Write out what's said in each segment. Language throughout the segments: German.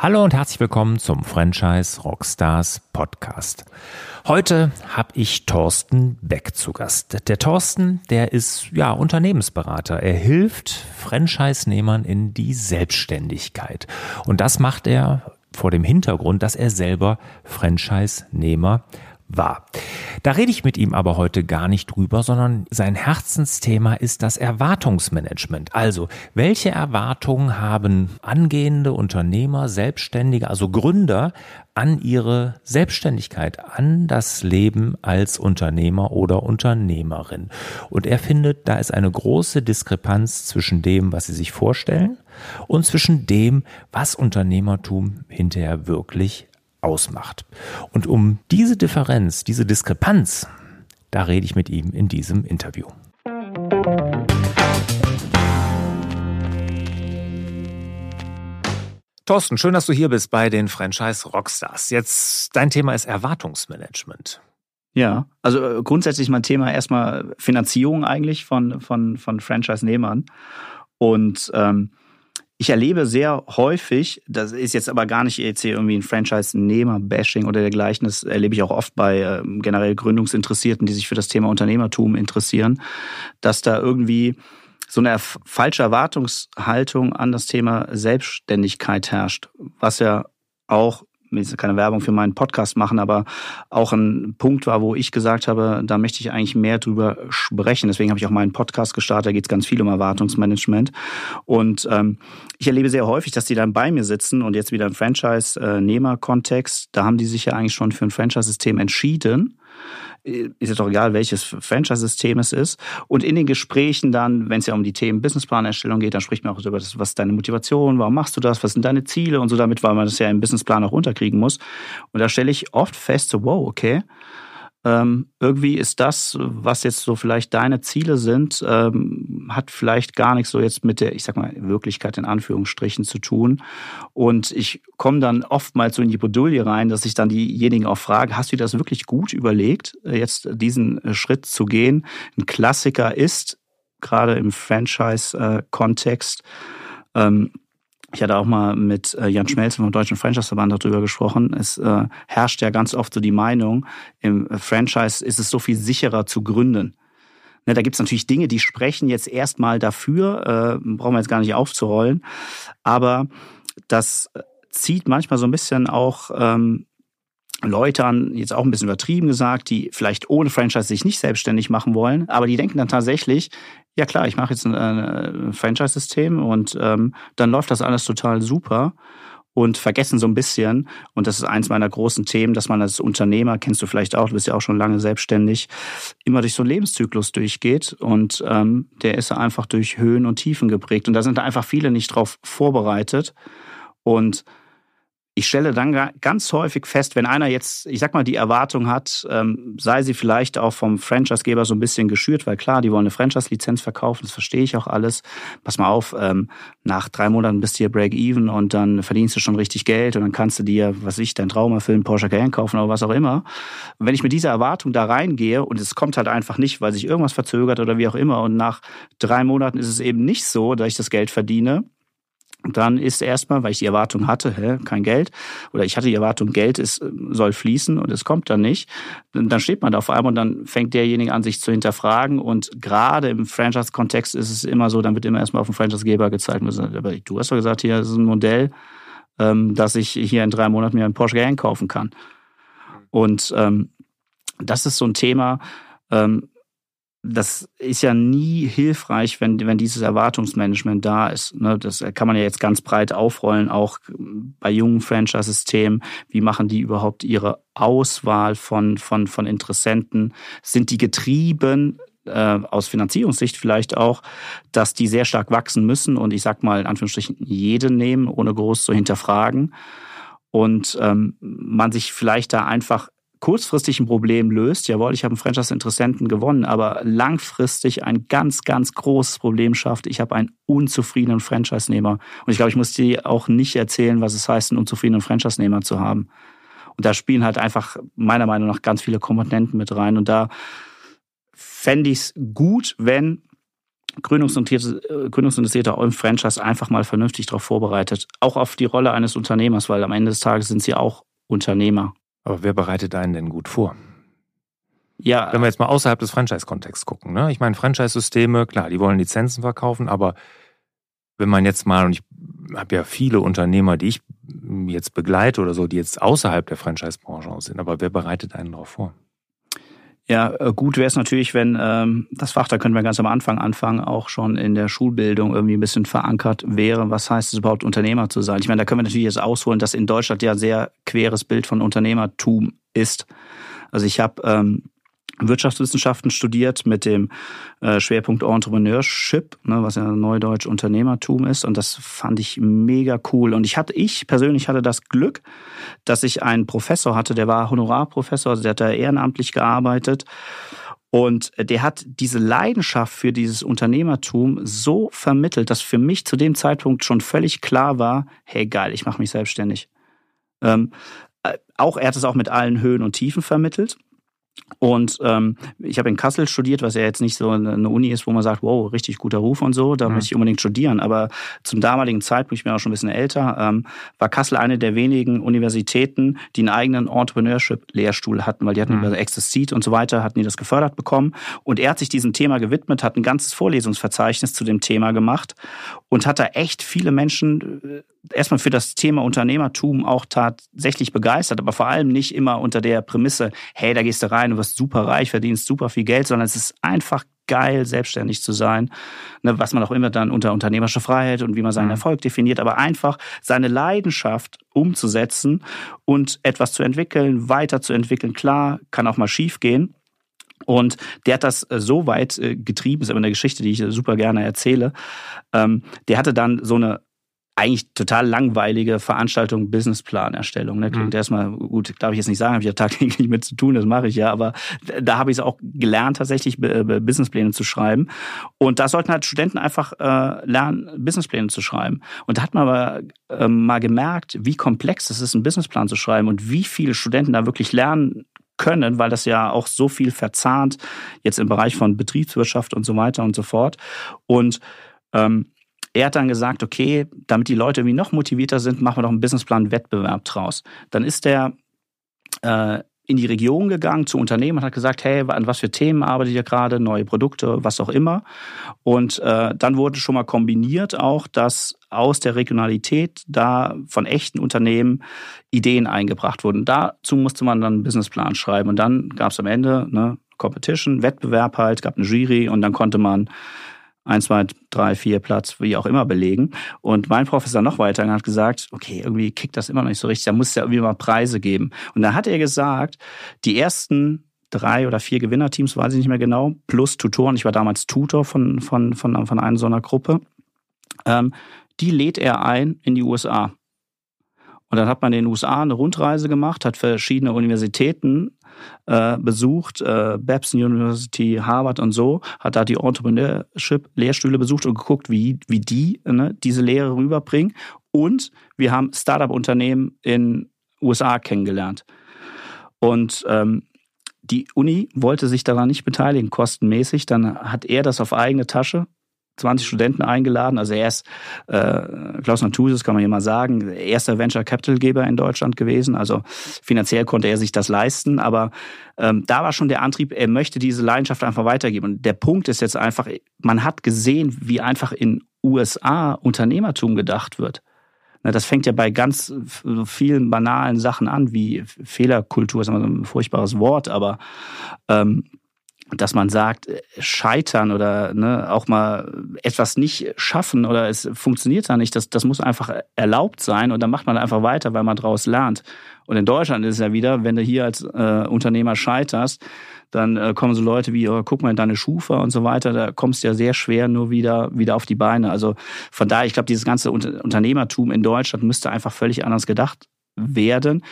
Hallo und herzlich willkommen zum Franchise Rockstars Podcast. Heute habe ich Thorsten Beck zu Gast. Der Thorsten, der ist ja Unternehmensberater. Er hilft Franchise-Nehmern in die Selbstständigkeit. Und das macht er vor dem Hintergrund, dass er selber Franchise-Nehmer war. Da rede ich mit ihm aber heute gar nicht drüber, sondern sein Herzensthema ist das Erwartungsmanagement. Also, welche Erwartungen haben angehende Unternehmer, Selbstständige, also Gründer an ihre Selbstständigkeit, an das Leben als Unternehmer oder Unternehmerin? Und er findet, da ist eine große Diskrepanz zwischen dem, was sie sich vorstellen und zwischen dem, was Unternehmertum hinterher wirklich ausmacht. Und um diese Differenz, diese Diskrepanz, da rede ich mit ihm in diesem Interview. Thorsten, schön, dass du hier bist bei den Franchise Rockstars. Jetzt, dein Thema ist Erwartungsmanagement. Ja, also äh, grundsätzlich mein Thema erstmal Finanzierung eigentlich von, von, von Franchise-Nehmern. Und ähm, ich erlebe sehr häufig, das ist jetzt aber gar nicht jetzt hier irgendwie ein Franchise-Nehmer-Bashing oder dergleichen, das erlebe ich auch oft bei äh, generell Gründungsinteressierten, die sich für das Thema Unternehmertum interessieren, dass da irgendwie so eine falsche Erwartungshaltung an das Thema Selbstständigkeit herrscht, was ja auch keine Werbung für meinen Podcast machen, aber auch ein Punkt war, wo ich gesagt habe, da möchte ich eigentlich mehr drüber sprechen. Deswegen habe ich auch meinen Podcast gestartet. Da geht es ganz viel um Erwartungsmanagement. Und ähm, ich erlebe sehr häufig, dass die dann bei mir sitzen und jetzt wieder im Franchise-Nehmer-Kontext, da haben die sich ja eigentlich schon für ein Franchise-System entschieden ist jetzt doch egal, welches Franchise-System es ist. Und in den Gesprächen dann, wenn es ja um die Themen Businessplanerstellung geht, dann spricht man auch über das, was ist deine Motivation, warum machst du das, was sind deine Ziele und so damit, weil man das ja im Businessplan auch unterkriegen muss. Und da stelle ich oft fest, so wow, okay, ähm, irgendwie ist das, was jetzt so vielleicht deine Ziele sind, ähm, hat vielleicht gar nichts so jetzt mit der, ich sag mal, Wirklichkeit in Anführungsstrichen zu tun. Und ich komme dann oftmals so in die Bredouille rein, dass ich dann diejenigen auch frage, hast du dir das wirklich gut überlegt, jetzt diesen Schritt zu gehen? Ein Klassiker ist, gerade im Franchise-Kontext, ähm, ich hatte auch mal mit äh, Jan Schmelzen vom Deutschen Franchise-Verband darüber gesprochen. Es äh, herrscht ja ganz oft so die Meinung, im Franchise ist es so viel sicherer zu gründen. Ne, da gibt's natürlich Dinge, die sprechen jetzt erstmal dafür, äh, brauchen wir jetzt gar nicht aufzurollen. Aber das zieht manchmal so ein bisschen auch ähm, Leute an, jetzt auch ein bisschen übertrieben gesagt, die vielleicht ohne Franchise sich nicht selbstständig machen wollen, aber die denken dann tatsächlich, ja klar, ich mache jetzt ein, ein Franchise-System und ähm, dann läuft das alles total super und vergessen so ein bisschen, und das ist eins meiner großen Themen, dass man als Unternehmer, kennst du vielleicht auch, du bist ja auch schon lange selbstständig, immer durch so einen Lebenszyklus durchgeht und ähm, der ist einfach durch Höhen und Tiefen geprägt und da sind einfach viele nicht drauf vorbereitet und ich stelle dann ganz häufig fest, wenn einer jetzt, ich sag mal, die Erwartung hat, ähm, sei sie vielleicht auch vom Franchisegeber so ein bisschen geschürt, weil klar, die wollen eine Franchise-Lizenz verkaufen, das verstehe ich auch alles. Pass mal auf, ähm, nach drei Monaten bist du hier Break-Even und dann verdienst du schon richtig Geld und dann kannst du dir, was ich, dein Traum erfüllen, Porsche Cayenne kaufen oder was auch immer. Wenn ich mit dieser Erwartung da reingehe und es kommt halt einfach nicht, weil sich irgendwas verzögert oder wie auch immer und nach drei Monaten ist es eben nicht so, dass ich das Geld verdiene, dann ist erstmal, weil ich die Erwartung hatte, hä, kein Geld, oder ich hatte die Erwartung, Geld ist, soll fließen und es kommt dann nicht, dann steht man da auf einmal und dann fängt derjenige an, sich zu hinterfragen. Und gerade im Franchise-Kontext ist es immer so, dann wird immer erstmal auf den Franchise-Geber gezeigt. Aber du hast doch gesagt, hier ist ein Modell, ähm, dass ich hier in drei Monaten mir einen Porsche Cayenne kaufen kann. Und ähm, das ist so ein Thema, ähm, das ist ja nie hilfreich, wenn, wenn dieses Erwartungsmanagement da ist. Ne? Das kann man ja jetzt ganz breit aufrollen, auch bei jungen Franchise-Systemen. Wie machen die überhaupt ihre Auswahl von, von, von Interessenten? Sind die getrieben äh, aus Finanzierungssicht vielleicht auch, dass die sehr stark wachsen müssen und ich sag mal in Anführungsstrichen jeden nehmen, ohne groß zu hinterfragen? Und ähm, man sich vielleicht da einfach kurzfristig ein Problem löst, jawohl, ich habe einen Franchise-Interessenten gewonnen, aber langfristig ein ganz, ganz großes Problem schafft, ich habe einen unzufriedenen Franchise-Nehmer. Und ich glaube, ich muss dir auch nicht erzählen, was es heißt, einen unzufriedenen Franchise-Nehmer zu haben. Und da spielen halt einfach meiner Meinung nach ganz viele Komponenten mit rein. Und da fände ich es gut, wenn Gründungsinteressierte, Gründungsinteressierte auch im Franchise einfach mal vernünftig darauf vorbereitet. Auch auf die Rolle eines Unternehmers, weil am Ende des Tages sind sie auch Unternehmer. Aber wer bereitet einen denn gut vor? Ja. Wenn wir jetzt mal außerhalb des Franchise-Kontexts gucken, ne? Ich meine, Franchise-Systeme, klar, die wollen Lizenzen verkaufen, aber wenn man jetzt mal, und ich habe ja viele Unternehmer, die ich jetzt begleite oder so, die jetzt außerhalb der Franchise-Branche sind, aber wer bereitet einen darauf vor? Ja, äh, gut wäre es natürlich, wenn ähm, das Fach, da können wir ganz am Anfang anfangen, auch schon in der Schulbildung irgendwie ein bisschen verankert wäre. Was heißt es überhaupt, Unternehmer zu sein? Ich meine, da können wir natürlich jetzt ausholen, dass in Deutschland ja sehr queres Bild von Unternehmertum ist. Also ich habe ähm, Wirtschaftswissenschaften studiert mit dem äh, Schwerpunkt Entrepreneurship, ne, was ja Neudeutsch Unternehmertum ist. Und das fand ich mega cool. Und ich hatte, ich persönlich hatte das Glück, dass ich einen Professor hatte, der war Honorarprofessor, also der hat da ehrenamtlich gearbeitet. Und der hat diese Leidenschaft für dieses Unternehmertum so vermittelt, dass für mich zu dem Zeitpunkt schon völlig klar war, hey geil, ich mache mich selbstständig. Ähm, äh, auch er hat es auch mit allen Höhen und Tiefen vermittelt. Und ähm, ich habe in Kassel studiert, was ja jetzt nicht so eine Uni ist, wo man sagt, wow, richtig guter Ruf und so, da mhm. möchte ich unbedingt studieren. Aber zum damaligen Zeitpunkt, ich bin auch schon ein bisschen älter, ähm, war Kassel eine der wenigen Universitäten, die einen eigenen Entrepreneurship-Lehrstuhl hatten, weil die hatten mhm. über Access Seed und so weiter, hatten die das gefördert bekommen. Und er hat sich diesem Thema gewidmet, hat ein ganzes Vorlesungsverzeichnis zu dem Thema gemacht und hat da echt viele Menschen äh, erstmal für das Thema Unternehmertum auch tatsächlich begeistert, aber vor allem nicht immer unter der Prämisse, hey, da gehst du rein, du wirst super reich, verdienst super viel Geld, sondern es ist einfach geil, selbstständig zu sein, ne, was man auch immer dann unter unternehmerische Freiheit und wie man seinen mhm. Erfolg definiert, aber einfach seine Leidenschaft umzusetzen und etwas zu entwickeln, weiterzuentwickeln. Klar, kann auch mal schief gehen. Und der hat das äh, so weit äh, getrieben, ist aber eine Geschichte, die ich super gerne erzähle. Ähm, der hatte dann so eine eigentlich total langweilige Veranstaltung, Businessplanerstellung. Ne? Klingt mhm. erstmal gut, darf ich jetzt nicht sagen, habe ich ja tagtäglich mit zu tun, das mache ich ja, aber da habe ich es auch gelernt, tatsächlich Businesspläne zu schreiben. Und da sollten halt Studenten einfach äh, lernen, Businesspläne zu schreiben. Und da hat man aber äh, mal gemerkt, wie komplex es ist, einen Businessplan zu schreiben und wie viele Studenten da wirklich lernen können, weil das ja auch so viel verzahnt, jetzt im Bereich von Betriebswirtschaft und so weiter und so fort. Und ähm, er hat dann gesagt, okay, damit die Leute irgendwie noch motivierter sind, machen wir doch einen Businessplan-Wettbewerb draus. Dann ist er äh, in die Region gegangen zu Unternehmen und hat gesagt, hey, an was für Themen arbeitet ihr gerade, neue Produkte, was auch immer. Und äh, dann wurde schon mal kombiniert auch, dass aus der Regionalität da von echten Unternehmen Ideen eingebracht wurden. Dazu musste man dann einen Businessplan schreiben. Und dann gab es am Ende ne, Competition, Wettbewerb halt, gab eine Jury und dann konnte man ein, zwei, drei, vier Platz, wie auch immer belegen. Und mein Professor noch weiter hat gesagt, okay, irgendwie kickt das immer noch nicht so richtig, da muss es ja irgendwie mal Preise geben. Und da hat er gesagt, die ersten drei oder vier Gewinnerteams, weiß ich nicht mehr genau, plus Tutoren, ich war damals Tutor von, von, von, von einer so einer Gruppe, ähm, die lädt er ein in die USA. Und dann hat man in den USA eine Rundreise gemacht, hat verschiedene Universitäten äh, besucht, äh, Babson University, Harvard und so, hat da die Entrepreneurship-Lehrstühle besucht und geguckt, wie, wie die ne, diese Lehre rüberbringen. Und wir haben Startup-Unternehmen in USA kennengelernt. Und ähm, die Uni wollte sich daran nicht beteiligen, kostenmäßig. Dann hat er das auf eigene Tasche 20 Studenten eingeladen. Also er ist, äh, Klaus Natusis kann man hier mal sagen, erster Venture Capital Geber in Deutschland gewesen. Also finanziell konnte er sich das leisten, aber ähm, da war schon der Antrieb, er möchte diese Leidenschaft einfach weitergeben. Und der Punkt ist jetzt einfach, man hat gesehen, wie einfach in USA Unternehmertum gedacht wird. Das fängt ja bei ganz vielen banalen Sachen an, wie Fehlerkultur, ist immer so ein furchtbares Wort, aber ähm, dass man sagt, äh, scheitern oder ne, auch mal etwas nicht schaffen oder es funktioniert da nicht, das, das muss einfach erlaubt sein und dann macht man einfach weiter, weil man daraus lernt. Und in Deutschland ist es ja wieder, wenn du hier als äh, Unternehmer scheiterst, dann äh, kommen so Leute wie, oh, guck mal in deine Schufa und so weiter, da kommst du ja sehr schwer nur wieder, wieder auf die Beine. Also von daher, ich glaube, dieses ganze Unternehmertum in Deutschland müsste einfach völlig anders gedacht werden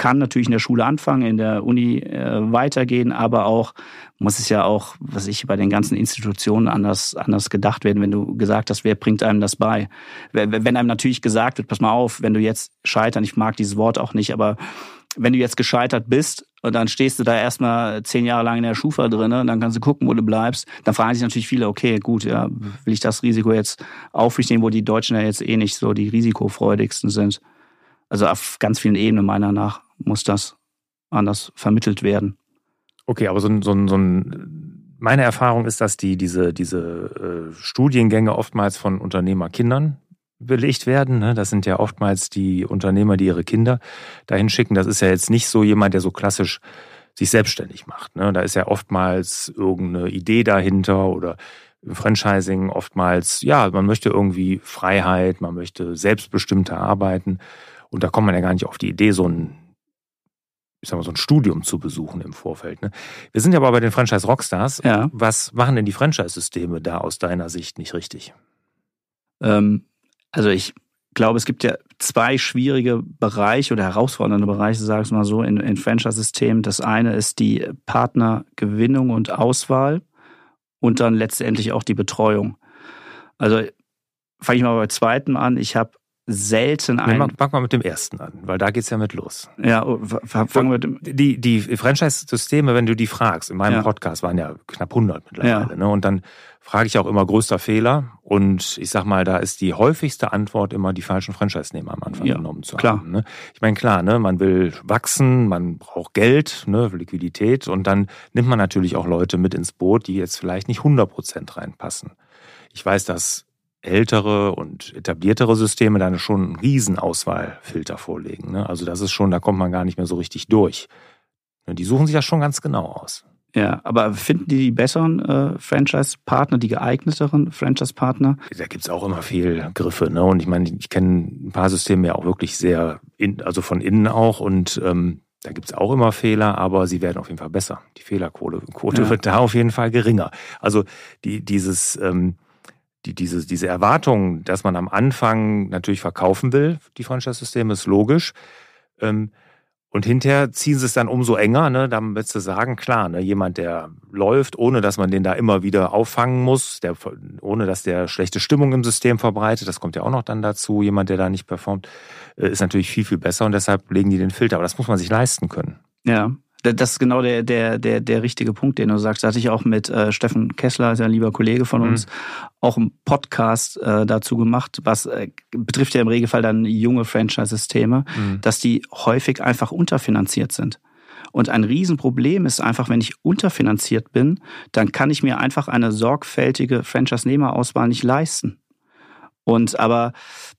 kann natürlich in der Schule anfangen, in der Uni äh, weitergehen, aber auch muss es ja auch, was ich bei den ganzen Institutionen anders anders gedacht werden, wenn du gesagt hast, wer bringt einem das bei? Wenn einem natürlich gesagt wird, pass mal auf, wenn du jetzt scheitern, ich mag dieses Wort auch nicht, aber wenn du jetzt gescheitert bist und dann stehst du da erstmal zehn Jahre lang in der Schufa drin und dann kannst du gucken, wo du bleibst. Dann fragen sich natürlich viele, okay, gut, ja, will ich das Risiko jetzt auf mich nehmen, wo die Deutschen ja jetzt eh nicht so die risikofreudigsten sind. Also auf ganz vielen Ebenen meiner nach muss das anders vermittelt werden. Okay, aber so ein, so ein, so ein meine Erfahrung ist, dass die diese, diese äh, Studiengänge oftmals von Unternehmerkindern belegt werden. Ne? Das sind ja oftmals die Unternehmer, die ihre Kinder dahin schicken. Das ist ja jetzt nicht so jemand, der so klassisch sich selbstständig macht. Ne? Da ist ja oftmals irgendeine Idee dahinter oder im Franchising oftmals, ja, man möchte irgendwie Freiheit, man möchte selbstbestimmter arbeiten. Und da kommt man ja gar nicht auf die Idee, so ein, ich sag mal, so ein Studium zu besuchen im Vorfeld. Ne? Wir sind ja aber bei den Franchise Rockstars. Ja. Was machen denn die Franchise-Systeme da aus deiner Sicht nicht richtig? Ähm, also ich glaube, es gibt ja zwei schwierige Bereiche oder herausfordernde Bereiche, sage ich mal so, in, in Franchise-Systemen. Das eine ist die Partnergewinnung und Auswahl und dann letztendlich auch die Betreuung. Also fange ich mal bei zweiten an. Ich habe selten ein. Nee, fang mal mit dem ersten an, weil da geht's ja mit los. Ja, oh, fangen wir mit dem. Die, die Franchise-Systeme, wenn du die fragst, in meinem ja. Podcast waren ja knapp 100 mittlerweile, ja. ne? Und dann frage ich auch immer größter Fehler. Und ich sag mal, da ist die häufigste Antwort immer, die falschen Franchise-Nehmer am Anfang ja, genommen zu klar. haben. Ne? Ich meine, klar, ne, man will wachsen, man braucht Geld, ne, Liquidität und dann nimmt man natürlich auch Leute mit ins Boot, die jetzt vielleicht nicht 100 Prozent reinpassen. Ich weiß, dass ältere und etabliertere Systeme dann schon einen riesen Auswahlfilter vorlegen. Ne? Also das ist schon, da kommt man gar nicht mehr so richtig durch. Die suchen sich das schon ganz genau aus. Ja, aber finden die die besseren äh, Franchise-Partner, die geeigneteren Franchise-Partner? Da gibt's auch immer Fehlgriffe. Ne? Und ich meine, ich kenne ein paar Systeme ja auch wirklich sehr, in, also von innen auch. Und ähm, da gibt's auch immer Fehler, aber sie werden auf jeden Fall besser. Die Fehlerquote Quote ja. wird da auf jeden Fall geringer. Also die, dieses... Ähm, die, diese, diese Erwartung, dass man am Anfang natürlich verkaufen will, die Franchise-Systeme, ist logisch. Ähm, und hinterher ziehen sie es dann umso enger, ne? Dann willst du sagen, klar, ne, jemand, der läuft, ohne dass man den da immer wieder auffangen muss, der, ohne dass der schlechte Stimmung im System verbreitet, das kommt ja auch noch dann dazu, jemand, der da nicht performt, äh, ist natürlich viel, viel besser und deshalb legen die den Filter. Aber das muss man sich leisten können. Ja, das ist genau der, der, der, der richtige Punkt, den du sagst. Da hatte ich auch mit äh, Steffen Kessler, ist ja ein lieber Kollege von uns, mhm. auch einen Podcast äh, dazu gemacht, was äh, betrifft ja im Regelfall dann junge Franchise-Systeme, mhm. dass die häufig einfach unterfinanziert sind. Und ein Riesenproblem ist einfach, wenn ich unterfinanziert bin, dann kann ich mir einfach eine sorgfältige Franchise-Nehmerauswahl nicht leisten. Und aber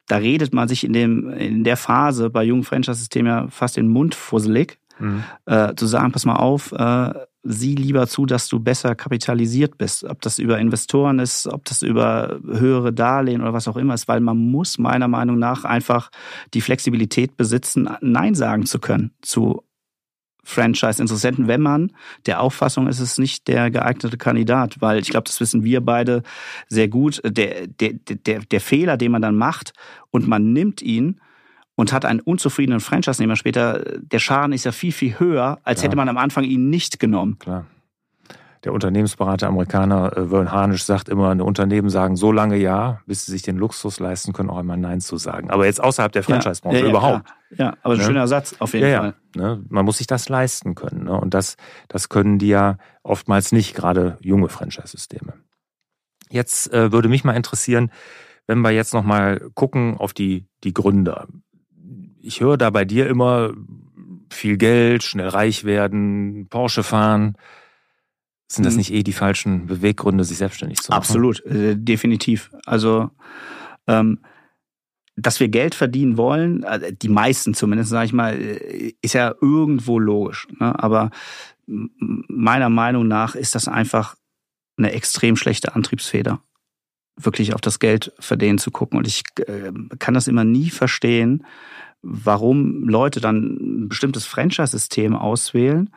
da redet man sich in dem in der Phase bei jungen Franchise-Systemen ja fast den Mund fusselig, Mhm. Äh, zu sagen, pass mal auf, äh, sieh lieber zu, dass du besser kapitalisiert bist. Ob das über Investoren ist, ob das über höhere Darlehen oder was auch immer ist, weil man muss meiner Meinung nach einfach die Flexibilität besitzen, Nein sagen zu können zu Franchise-Interessenten, wenn man der Auffassung ist, es ist nicht der geeignete Kandidat, weil ich glaube, das wissen wir beide sehr gut. Der, der, der, der Fehler, den man dann macht und man nimmt ihn, und hat einen unzufriedenen Franchise-Nehmer später, der Schaden ist ja viel, viel höher, als ja. hätte man am Anfang ihn nicht genommen. Klar. Der Unternehmensberater Amerikaner äh, Vern Harnisch sagt immer, eine Unternehmen sagen so lange Ja, bis sie sich den Luxus leisten können, auch einmal Nein zu sagen. Aber jetzt außerhalb der Franchise-Branche ja, ja, überhaupt. Klar. Ja, aber ein ne? schöner Satz auf jeden Fall. Ne? Man muss sich das leisten können. Ne? Und das, das können die ja oftmals nicht, gerade junge Franchise-Systeme. Jetzt äh, würde mich mal interessieren, wenn wir jetzt nochmal gucken auf die, die Gründer ich höre da bei dir immer viel Geld, schnell reich werden, Porsche fahren. Sind das mhm. nicht eh die falschen Beweggründe, sich selbstständig zu machen? Absolut, äh, definitiv. Also, ähm, dass wir Geld verdienen wollen, äh, die meisten zumindest, sage ich mal, äh, ist ja irgendwo logisch. Ne? Aber meiner Meinung nach ist das einfach eine extrem schlechte Antriebsfeder, wirklich auf das Geld verdienen zu gucken. Und ich äh, kann das immer nie verstehen, warum Leute dann ein bestimmtes Franchise-System auswählen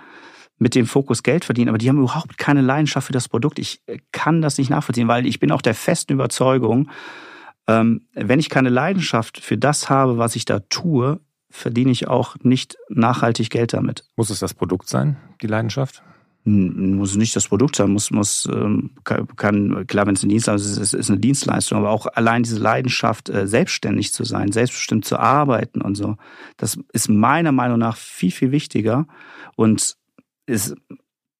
mit dem Fokus Geld verdienen, aber die haben überhaupt keine Leidenschaft für das Produkt. Ich kann das nicht nachvollziehen, weil ich bin auch der festen Überzeugung, ähm, wenn ich keine Leidenschaft für das habe, was ich da tue, verdiene ich auch nicht nachhaltig Geld damit. Muss es das Produkt sein, die Leidenschaft? Muss nicht das Produkt sein, muss, muss ähm, kann, klar, wenn es ein Dienstleistung ist, ist eine Dienstleistung, aber auch allein diese Leidenschaft, äh, selbstständig zu sein, selbstbestimmt zu arbeiten und so, das ist meiner Meinung nach viel, viel wichtiger und ist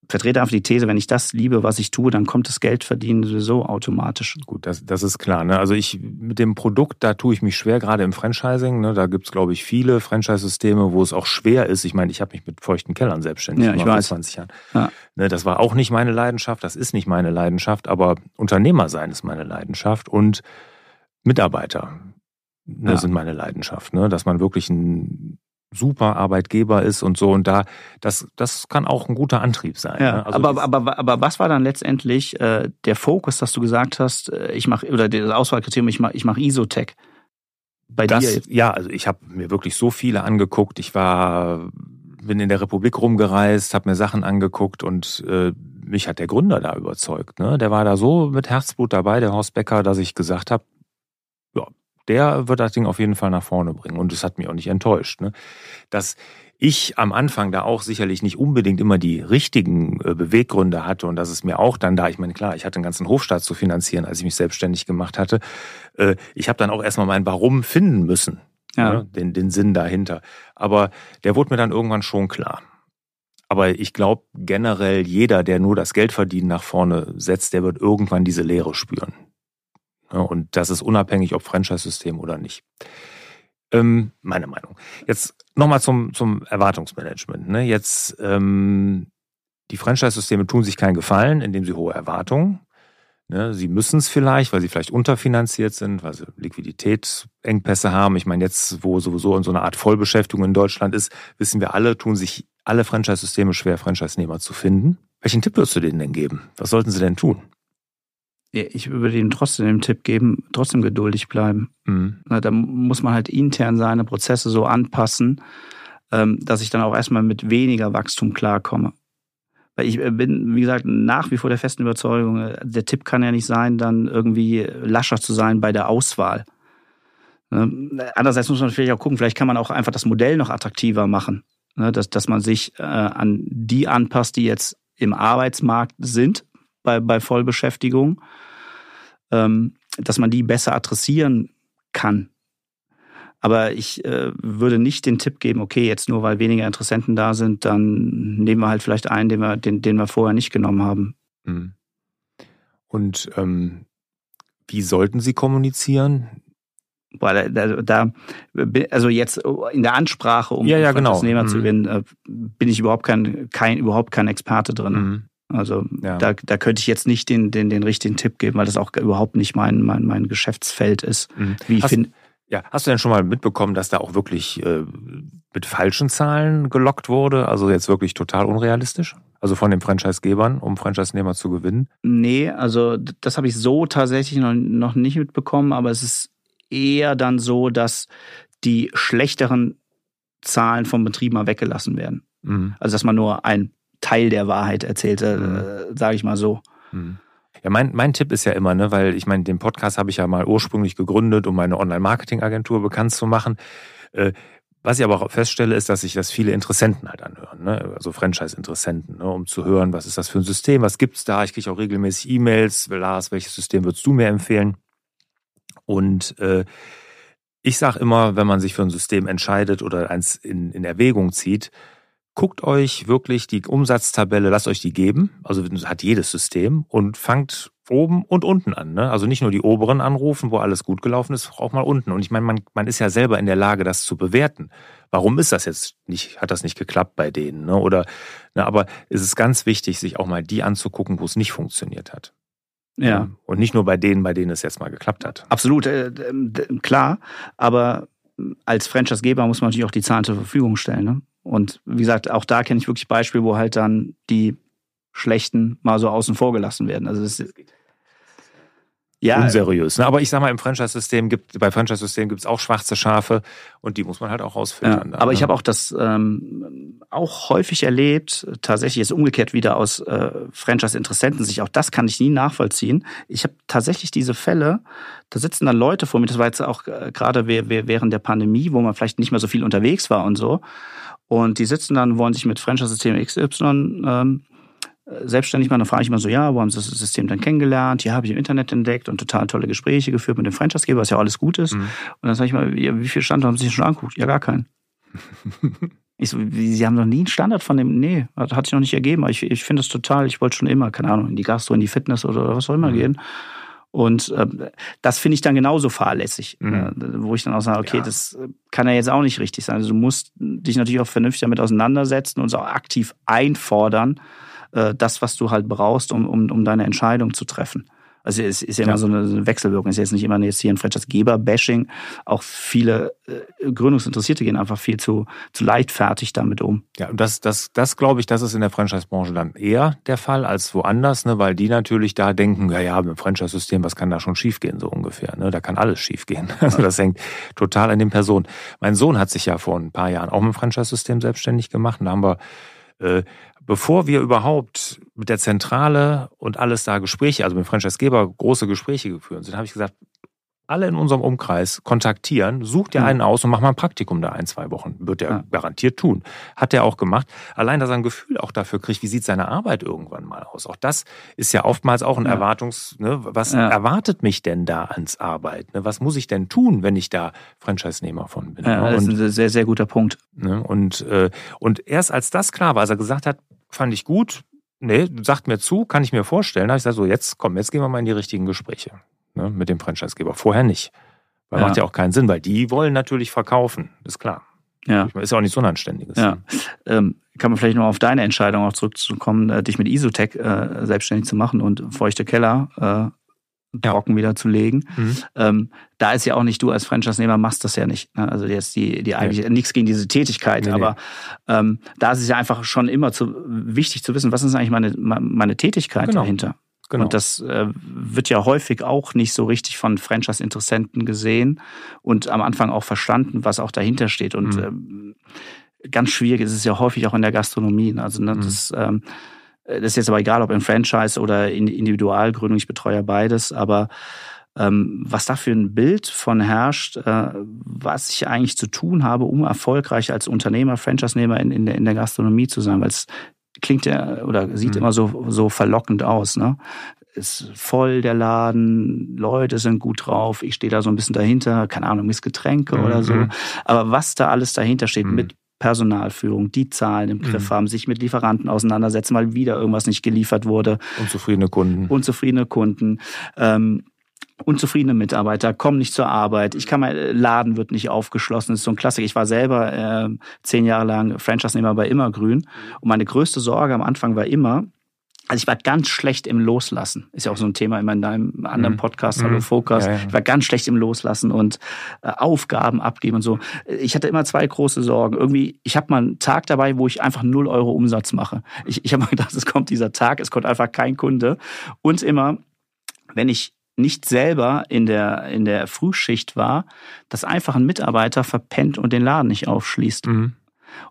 vertrete einfach die These, wenn ich das liebe, was ich tue, dann kommt das Geldverdienen sowieso automatisch. Gut, das, das ist klar. Ne? Also ich mit dem Produkt, da tue ich mich schwer, gerade im Franchising. Ne? Da gibt's glaube ich, viele Franchise-Systeme, wo es auch schwer ist. Ich meine, ich habe mich mit feuchten Kellern selbstständig ja, gemacht vor 20 Jahren. Ja. Ne, das war auch nicht meine Leidenschaft, das ist nicht meine Leidenschaft, aber Unternehmer sein ist meine Leidenschaft und Mitarbeiter ne, ja. sind meine Leidenschaft. Ne? Dass man wirklich ein super Arbeitgeber ist und so. Und da, das, das kann auch ein guter Antrieb sein. Ja, ne? also aber, aber, aber was war dann letztendlich äh, der Fokus, dass du gesagt hast, äh, ich mache, oder das Auswahlkriterium, ich mache ich mach Isotech? Bei das, dir jetzt? Ja, also ich habe mir wirklich so viele angeguckt. Ich war, bin in der Republik rumgereist, habe mir Sachen angeguckt und äh, mich hat der Gründer da überzeugt. Ne? Der war da so mit Herzblut dabei, der Horst Becker, dass ich gesagt habe, der wird das Ding auf jeden Fall nach vorne bringen. Und es hat mich auch nicht enttäuscht. Ne? Dass ich am Anfang da auch sicherlich nicht unbedingt immer die richtigen äh, Beweggründe hatte und dass es mir auch dann da, ich meine, klar, ich hatte einen ganzen Hofstaat zu finanzieren, als ich mich selbstständig gemacht hatte. Äh, ich habe dann auch erstmal mein Warum finden müssen, ja. ne? den, den Sinn dahinter. Aber der wurde mir dann irgendwann schon klar. Aber ich glaube generell, jeder, der nur das Geldverdienen nach vorne setzt, der wird irgendwann diese Leere spüren. Und das ist unabhängig, ob Franchise-System oder nicht. Ähm, meine Meinung. Jetzt nochmal zum, zum Erwartungsmanagement. Ne? Jetzt, ähm, die Franchise-Systeme tun sich keinen Gefallen, indem sie hohe Erwartungen. Ne? Sie müssen es vielleicht, weil sie vielleicht unterfinanziert sind, weil sie Liquiditätsengpässe haben. Ich meine, jetzt, wo sowieso so eine Art Vollbeschäftigung in Deutschland ist, wissen wir alle, tun sich alle Franchise-Systeme schwer, Franchise-Nehmer zu finden. Welchen Tipp würdest du denen denn geben? Was sollten sie denn tun? Ich würde ihm trotzdem den Tipp geben, trotzdem geduldig bleiben. Mhm. Da muss man halt intern seine Prozesse so anpassen, ähm, dass ich dann auch erstmal mit weniger Wachstum klarkomme. Weil ich äh, bin, wie gesagt, nach wie vor der festen Überzeugung, äh, der Tipp kann ja nicht sein, dann irgendwie lascher zu sein bei der Auswahl. Ne? Andererseits muss man vielleicht auch gucken, vielleicht kann man auch einfach das Modell noch attraktiver machen. Ne? Dass, dass man sich äh, an die anpasst, die jetzt im Arbeitsmarkt sind, bei, bei Vollbeschäftigung dass man die besser adressieren kann. Aber ich äh, würde nicht den Tipp geben, okay, jetzt nur weil weniger Interessenten da sind, dann nehmen wir halt vielleicht einen, den wir, den, den wir vorher nicht genommen haben. Mhm. Und ähm, wie sollten Sie kommunizieren? Boah, da, da, also jetzt in der Ansprache, um ja, ja, genau. Nehmer mhm. zu gewinnen, äh, bin ich überhaupt kein, kein, überhaupt kein Experte drin. Mhm. Also ja. da, da könnte ich jetzt nicht den, den, den richtigen Tipp geben, weil das auch überhaupt nicht mein, mein, mein Geschäftsfeld ist. Mhm. Wie hast, find, ja, hast du denn schon mal mitbekommen, dass da auch wirklich äh, mit falschen Zahlen gelockt wurde? Also jetzt wirklich total unrealistisch? Also von den Franchisegebern, um Franchise-Nehmer zu gewinnen? Nee, also das habe ich so tatsächlich noch, noch nicht mitbekommen, aber es ist eher dann so, dass die schlechteren Zahlen vom Betrieb mal weggelassen werden. Mhm. Also dass man nur ein Teil der Wahrheit erzählte, mhm. äh, sage ich mal so. Mhm. Ja, mein, mein Tipp ist ja immer, ne, weil ich meine, den Podcast habe ich ja mal ursprünglich gegründet, um meine Online-Marketing-Agentur bekannt zu machen. Äh, was ich aber auch feststelle, ist, dass sich das viele Interessenten halt anhören, ne? also Franchise-Interessenten, ne? um zu hören, was ist das für ein System, was gibt's da? Ich kriege auch regelmäßig E-Mails, Lars, welches System würdest du mir empfehlen? Und äh, ich sage immer, wenn man sich für ein System entscheidet oder eins in, in Erwägung zieht, guckt euch wirklich die Umsatztabelle, lasst euch die geben, also hat jedes System und fangt oben und unten an. Ne? Also nicht nur die oberen anrufen, wo alles gut gelaufen ist, auch mal unten. Und ich meine, man, man ist ja selber in der Lage, das zu bewerten. Warum ist das jetzt nicht, hat das nicht geklappt bei denen? Ne? Oder, ne, aber es ist ganz wichtig, sich auch mal die anzugucken, wo es nicht funktioniert hat. Ja. Und nicht nur bei denen, bei denen es jetzt mal geklappt hat. Absolut, äh, klar. Aber als Franchise-Geber muss man natürlich auch die Zahlen zur Verfügung stellen. Ne? Und wie gesagt, auch da kenne ich wirklich Beispiele, wo halt dann die schlechten mal so außen vor gelassen werden. Also das ja, unseriös. Ne? Aber ich sag mal, im Franchise-System gibt, bei Franchise-System gibt es auch schwarze Schafe und die muss man halt auch rausfiltern. Ja, aber ne? ich habe auch das ähm, auch häufig erlebt, tatsächlich jetzt umgekehrt wieder aus äh, Franchise-Interessenten sich, auch das kann ich nie nachvollziehen. Ich habe tatsächlich diese Fälle, da sitzen dann Leute vor mir, das war jetzt auch äh, gerade während der Pandemie, wo man vielleicht nicht mehr so viel unterwegs war und so. Und die sitzen dann, wollen sich mit Franchise-System XY ähm, äh, selbstständig machen, dann frage ich immer so, ja, wo haben Sie das System dann kennengelernt? Ja, habe ich im Internet entdeckt und total tolle Gespräche geführt mit dem Franchisegeber, was ja alles gut ist. Mhm. Und dann sage ich mal, ja, wie viele Standorte haben Sie sich schon angeguckt? Ja, gar keinen. ich so, Sie haben noch nie einen Standard von dem, nee, hat, hat sich noch nicht ergeben. Aber ich, ich finde das total, ich wollte schon immer, keine Ahnung, in die Gastro, in die Fitness oder was auch immer mhm. gehen. Und äh, das finde ich dann genauso fahrlässig, mhm. äh, wo ich dann auch sage, okay, ja. das kann ja jetzt auch nicht richtig sein. Also du musst dich natürlich auch vernünftig damit auseinandersetzen und auch aktiv einfordern, äh, das, was du halt brauchst, um, um, um deine Entscheidung zu treffen. Also es ist ja immer so eine Wechselwirkung. Es ist jetzt nicht immer jetzt hier ein Franchise-Geber-Bashing. Auch viele äh, Gründungsinteressierte gehen einfach viel zu, zu leichtfertig damit um. Ja, und das, das, das glaube ich, das ist in der Franchise-Branche dann eher der Fall als woanders, ne, weil die natürlich da denken, ja, ja, mit dem Franchise-System, was kann da schon schiefgehen, so ungefähr. Ne? Da kann alles schiefgehen. Also das hängt total an den Personen. Mein Sohn hat sich ja vor ein paar Jahren auch mit dem Franchise-System selbstständig gemacht. Und da haben wir äh, bevor wir überhaupt mit der Zentrale und alles da Gespräche, also mit Franchisegeber große Gespräche geführt sind, habe ich gesagt, alle in unserem Umkreis kontaktieren, such dir einen aus und mach mal ein Praktikum da ein, zwei Wochen. Wird er ja. garantiert tun. Hat er auch gemacht. Allein, dass er ein Gefühl auch dafür kriegt, wie sieht seine Arbeit irgendwann mal aus. Auch das ist ja oftmals auch ein ja. Erwartungs, ne, was ja. erwartet mich denn da ans Arbeit? Ne? Was muss ich denn tun, wenn ich da Franchise-Nehmer von bin? Ja, das ist ein sehr, sehr guter Punkt. Ne? Und, äh, und erst als das klar war, als er gesagt hat, fand ich gut, nee, sagt mir zu, kann ich mir vorstellen, habe ich gesagt, so jetzt komm, jetzt gehen wir mal in die richtigen Gespräche ne, mit dem Franchisegeber. Vorher nicht. Weil ja. macht ja auch keinen Sinn, weil die wollen natürlich verkaufen, ist klar. Ja. Ist ja auch nichts Unanständiges. Ja. Ähm, kann man vielleicht noch auf deine Entscheidung auch zurückzukommen, äh, dich mit Isotech äh, selbstständig zu machen und feuchte Keller äh, trocken ja. wieder zu legen. Mhm. Ähm, da ist ja auch nicht du als Franchise-Nehmer machst das ja nicht. Ne? Also jetzt die, die eigentlich ja. nichts gegen diese Tätigkeit, nee, aber ähm, da ist es ja einfach schon immer zu, wichtig zu wissen, was ist eigentlich meine, meine Tätigkeit genau. dahinter. Genau. Und das äh, wird ja häufig auch nicht so richtig von Franchise-Interessenten gesehen und am Anfang auch verstanden, was auch dahinter steht. Und mhm. ähm, ganz schwierig ist es ja häufig auch in der Gastronomie. Ne? Also ne, mhm. das, ähm, das ist jetzt aber egal, ob in Franchise oder in Individualgründung, ich betreue ja beides, aber ähm, was da für ein Bild von herrscht, äh, was ich eigentlich zu tun habe, um erfolgreich als Unternehmer, Franchise-Nehmer in, in, der, in der Gastronomie zu sein, weil es klingt ja oder sieht mhm. immer so, so verlockend aus, ne? Ist voll der Laden, Leute sind gut drauf, ich stehe da so ein bisschen dahinter, keine Ahnung, Miss Getränke mhm. oder so. Mhm. Aber was da alles dahinter steht mhm. mit Personalführung, die Zahlen im Griff mhm. haben, sich mit Lieferanten auseinandersetzen, weil wieder irgendwas nicht geliefert wurde. Unzufriedene Kunden. Unzufriedene Kunden. Ähm, unzufriedene Mitarbeiter kommen nicht zur Arbeit. Ich kann mein Laden wird nicht aufgeschlossen. Das ist so ein Klassiker. Ich war selber äh, zehn Jahre lang Franchise-Nehmer bei Immergrün und meine größte Sorge am Anfang war immer, also ich war ganz schlecht im Loslassen. Ist ja auch so ein Thema in deinem anderen mhm. Podcast, Hallo mhm. Focus. Ja, ja. Ich war ganz schlecht im Loslassen und äh, Aufgaben abgeben und so. Ich hatte immer zwei große Sorgen. Irgendwie, ich habe mal einen Tag dabei, wo ich einfach null Euro Umsatz mache. Ich, ich habe mal gedacht, es kommt dieser Tag, es kommt einfach kein Kunde. Und immer, wenn ich nicht selber in der, in der Frühschicht war, dass einfach ein Mitarbeiter verpennt und den Laden nicht aufschließt. Mhm.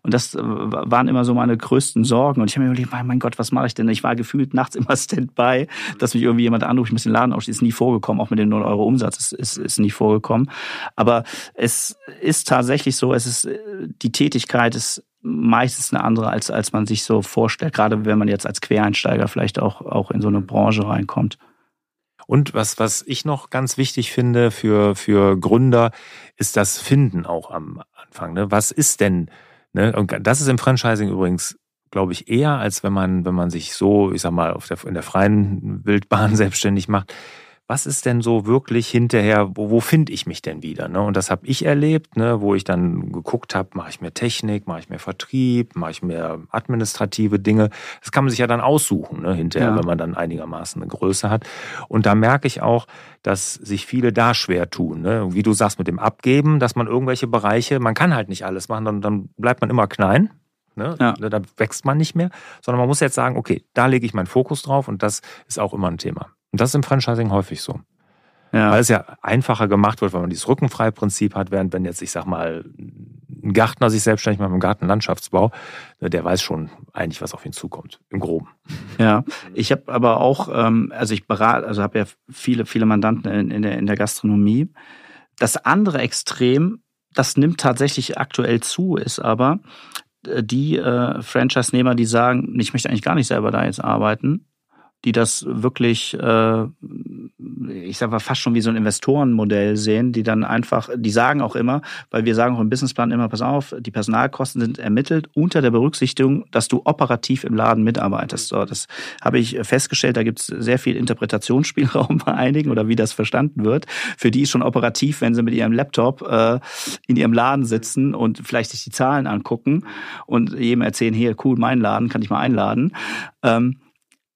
Und das äh, waren immer so meine größten Sorgen. Und ich habe mir überlegt, mein Gott, was mache ich denn? Ich war gefühlt nachts immer Standby, dass mich irgendwie jemand anruft, ich muss den Laden aufschließen. Ist nie vorgekommen. Auch mit dem 0 Euro Umsatz ist, ist, ist nie vorgekommen. Aber es ist tatsächlich so, es ist, die Tätigkeit ist meistens eine andere, als, als man sich so vorstellt. Gerade wenn man jetzt als Quereinsteiger vielleicht auch, auch in so eine Branche reinkommt. Und was, was ich noch ganz wichtig finde für, für Gründer, ist das Finden auch am Anfang. Ne? Was ist denn, ne? und das ist im Franchising übrigens, glaube ich, eher, als wenn man, wenn man sich so, ich sag mal, auf der, in der freien Wildbahn selbstständig macht, was ist denn so wirklich hinterher, wo, wo finde ich mich denn wieder? Ne? Und das habe ich erlebt, ne, wo ich dann geguckt habe, mache ich mehr Technik, mache ich mehr Vertrieb, mache ich mehr administrative Dinge. Das kann man sich ja dann aussuchen, ne, hinterher, ja. wenn man dann einigermaßen eine Größe hat. Und da merke ich auch, dass sich viele da schwer tun. Ne? Wie du sagst mit dem Abgeben, dass man irgendwelche Bereiche, man kann halt nicht alles machen, dann, dann bleibt man immer klein. Ne? Ja. Da wächst man nicht mehr, sondern man muss jetzt sagen, okay, da lege ich meinen Fokus drauf und das ist auch immer ein Thema. Und das ist im Franchising häufig so. Ja. Weil es ja einfacher gemacht wird, weil man dieses Rückenfrei-Prinzip hat, während wenn jetzt, ich sag mal, ein Gärtner sich selbstständig macht im Gartenlandschaftsbau, ne, der weiß schon eigentlich, was auf ihn zukommt, im Groben. Ja, ich habe aber auch, ähm, also ich berate, also habe ja viele, viele Mandanten in, in, der, in der Gastronomie. Das andere Extrem, das nimmt tatsächlich aktuell zu, ist aber, die äh, Franchise-Nehmer, die sagen, ich möchte eigentlich gar nicht selber da jetzt arbeiten, die das wirklich, äh, ich sag mal, fast schon wie so ein Investorenmodell sehen, die dann einfach, die sagen auch immer, weil wir sagen auch im Businessplan immer, pass auf, die Personalkosten sind ermittelt unter der Berücksichtigung, dass du operativ im Laden mitarbeitest. So, das habe ich festgestellt, da gibt es sehr viel Interpretationsspielraum bei einigen oder wie das verstanden wird. Für die ist schon operativ, wenn sie mit ihrem Laptop äh, in ihrem Laden sitzen und vielleicht sich die Zahlen angucken und jedem erzählen, hier, cool, mein Laden, kann ich mal einladen. Ähm,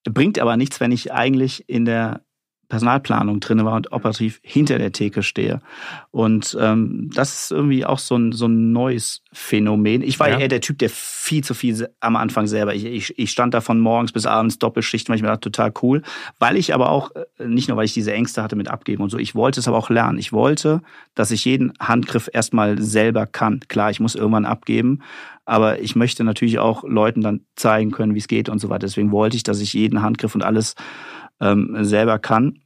Bringt aber nichts, wenn ich eigentlich in der Personalplanung drin war und operativ hinter der Theke stehe. Und ähm, das ist irgendwie auch so ein, so ein neues Phänomen. Ich war ja. eher der Typ, der viel zu viel am Anfang selber. Ich, ich, ich stand da von morgens bis abends Doppelschicht, weil ich mir dachte, total cool. Weil ich aber auch, äh, nicht nur weil ich diese Ängste hatte mit Abgeben und so, ich wollte es aber auch lernen. Ich wollte, dass ich jeden Handgriff erstmal selber kann. Klar, ich muss irgendwann abgeben, aber ich möchte natürlich auch Leuten dann zeigen können, wie es geht und so weiter. Deswegen wollte ich, dass ich jeden Handgriff und alles ähm, selber kann.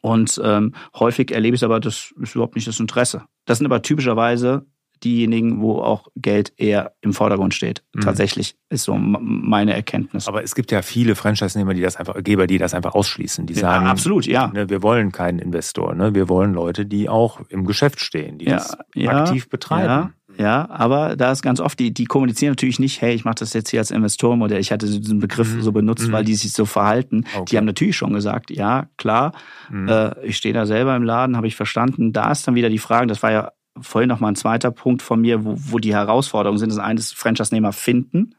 Und ähm, häufig erlebe ich aber, das ist überhaupt nicht das Interesse. Das sind aber typischerweise diejenigen, wo auch Geld eher im Vordergrund steht. Mhm. Tatsächlich ist so meine Erkenntnis. Aber es gibt ja viele Franchise-Nehmer, die das einfach, Geber, die das einfach ausschließen. Die sagen, ja, absolut, ja. Ne, wir wollen keinen Investor, ne? wir wollen Leute, die auch im Geschäft stehen, die ja, das ja, aktiv betreiben. Ja. Aber da ist ganz oft, die, die kommunizieren natürlich nicht, hey, ich mache das jetzt hier als Investorenmodell. Ich hatte diesen Begriff mhm. so benutzt, mhm. weil die sich so verhalten. Okay. Die haben natürlich schon gesagt, ja, klar, mhm. äh, ich stehe da selber im Laden, habe ich verstanden. Da ist dann wieder die Frage, das war ja vorhin noch mal ein zweiter Punkt von mir, wo, wo die Herausforderungen sind. Das eine ist Franchise-Nehmer finden.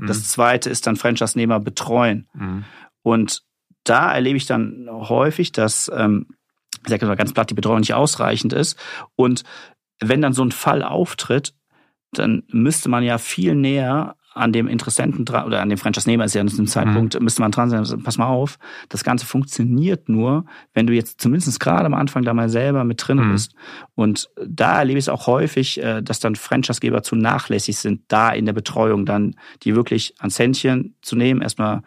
Und das mhm. zweite ist dann Franchise-Nehmer betreuen. Mhm. Und da erlebe ich dann häufig, dass, ähm, ich sage mal ganz platt, die Betreuung nicht ausreichend ist. Und wenn dann so ein Fall auftritt, dann müsste man ja viel näher an dem Interessenten dran, oder an dem Franchise-Nehmer ist ja an diesem Zeitpunkt, mhm. müsste man dran sein, also pass mal auf, das Ganze funktioniert nur, wenn du jetzt zumindest gerade am Anfang da mal selber mit drin mhm. bist. Und da erlebe ich es auch häufig, äh, dass dann Franchise-Geber zu nachlässig sind, da in der Betreuung dann die wirklich ans Händchen zu nehmen, erstmal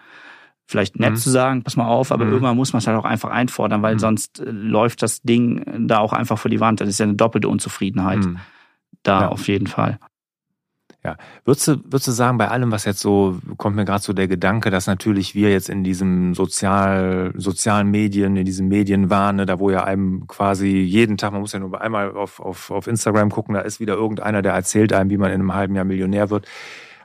vielleicht nett mhm. zu sagen, pass mal auf, aber mhm. irgendwann muss man es halt auch einfach einfordern, weil mhm. sonst äh, läuft das Ding da auch einfach vor die Wand. Das ist ja eine doppelte Unzufriedenheit. Mhm. Da ja. auf jeden Fall. Ja, würdest du, würdest du sagen, bei allem, was jetzt so, kommt mir gerade so der Gedanke, dass natürlich wir jetzt in diesem sozial, sozialen Medien, in diesen Medien waren, ne, da wo ja einem quasi jeden Tag, man muss ja nur einmal auf, auf, auf Instagram gucken, da ist wieder irgendeiner, der erzählt einem, wie man in einem halben Jahr Millionär wird.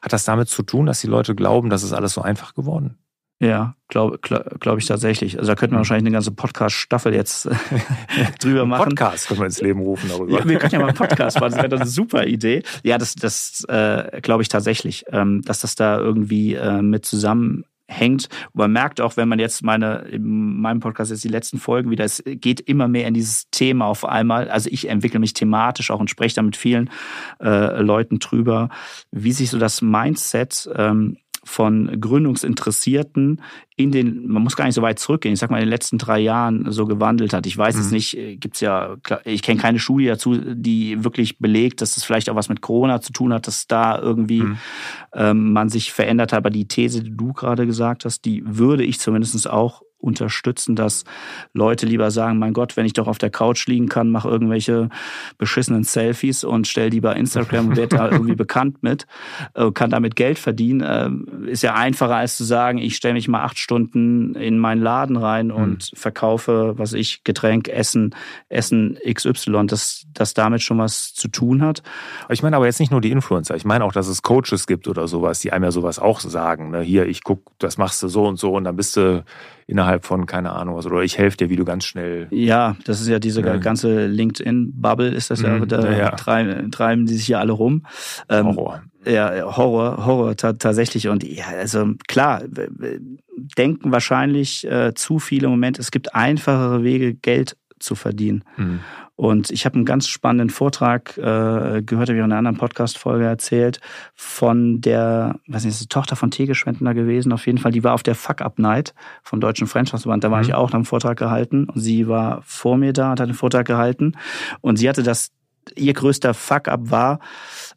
Hat das damit zu tun, dass die Leute glauben, dass es alles so einfach geworden? Ja, glaube glaub, glaub ich tatsächlich. Also da könnte man mhm. wahrscheinlich eine ganze Podcast-Staffel jetzt drüber machen. Podcast können wir ins Leben rufen darüber. Ja, wir können ja mal einen Podcast machen, das wäre eine super Idee. Ja, das, das äh, glaube ich tatsächlich, ähm, dass das da irgendwie äh, mit zusammenhängt. Und man merkt auch, wenn man jetzt meine, in meinem Podcast jetzt die letzten Folgen wieder, es geht immer mehr in dieses Thema auf einmal. Also ich entwickle mich thematisch auch und spreche da mit vielen äh, Leuten drüber, wie sich so das Mindset ähm, von Gründungsinteressierten in den, man muss gar nicht so weit zurückgehen, ich sag mal in den letzten drei Jahren so gewandelt hat. Ich weiß mhm. es nicht, äh, gibt's ja, ich kenne keine Studie dazu, die wirklich belegt, dass das vielleicht auch was mit Corona zu tun hat, dass da irgendwie mhm. ähm, man sich verändert hat. Aber die These, die du gerade gesagt hast, die würde ich zumindest auch unterstützen, dass Leute lieber sagen, mein Gott, wenn ich doch auf der Couch liegen kann, mache irgendwelche beschissenen Selfies und stell lieber Instagram und werde da irgendwie bekannt mit, äh, kann damit Geld verdienen. Äh, ist ja einfacher als zu sagen, ich stelle mich mal acht Stunden in meinen Laden rein hm. und mhm. verkaufe, was ich, Getränk, Essen, Essen XY, dass das damit schon was zu tun hat. Ich meine aber jetzt nicht nur die Influencer, ich meine auch, dass es Coaches gibt oder sowas, die einem ja sowas auch sagen. Ne? Hier, ich guck, das machst du so und so und dann bist du innerhalb von, keine Ahnung was, oder ich helfe dir, wie du ganz schnell. Ja, das ist ja diese ja. ganze LinkedIn-Bubble, ist das ja, mhm, da ja, ja. Treiben, treiben die sich ja alle rum. Ähm, Horror. Ja, Horror, Horror tatsächlich. Und ja, also klar, denken wahrscheinlich äh, zu viele im Moment, es gibt einfachere Wege, Geld zu verdienen. Mhm. Und ich habe einen ganz spannenden Vortrag äh, gehört, habe ich in einer anderen Podcast-Folge erzählt, von der, weiß nicht, ist die Tochter von Tege Schwendner gewesen, auf jeden Fall, die war auf der Fuck-Up-Night vom Deutschen Franchise-Verband. Da war mhm. ich auch, da einen Vortrag gehalten. Und sie war vor mir da und hat einen Vortrag gehalten. Und sie hatte das, ihr größter Fuck-Up war,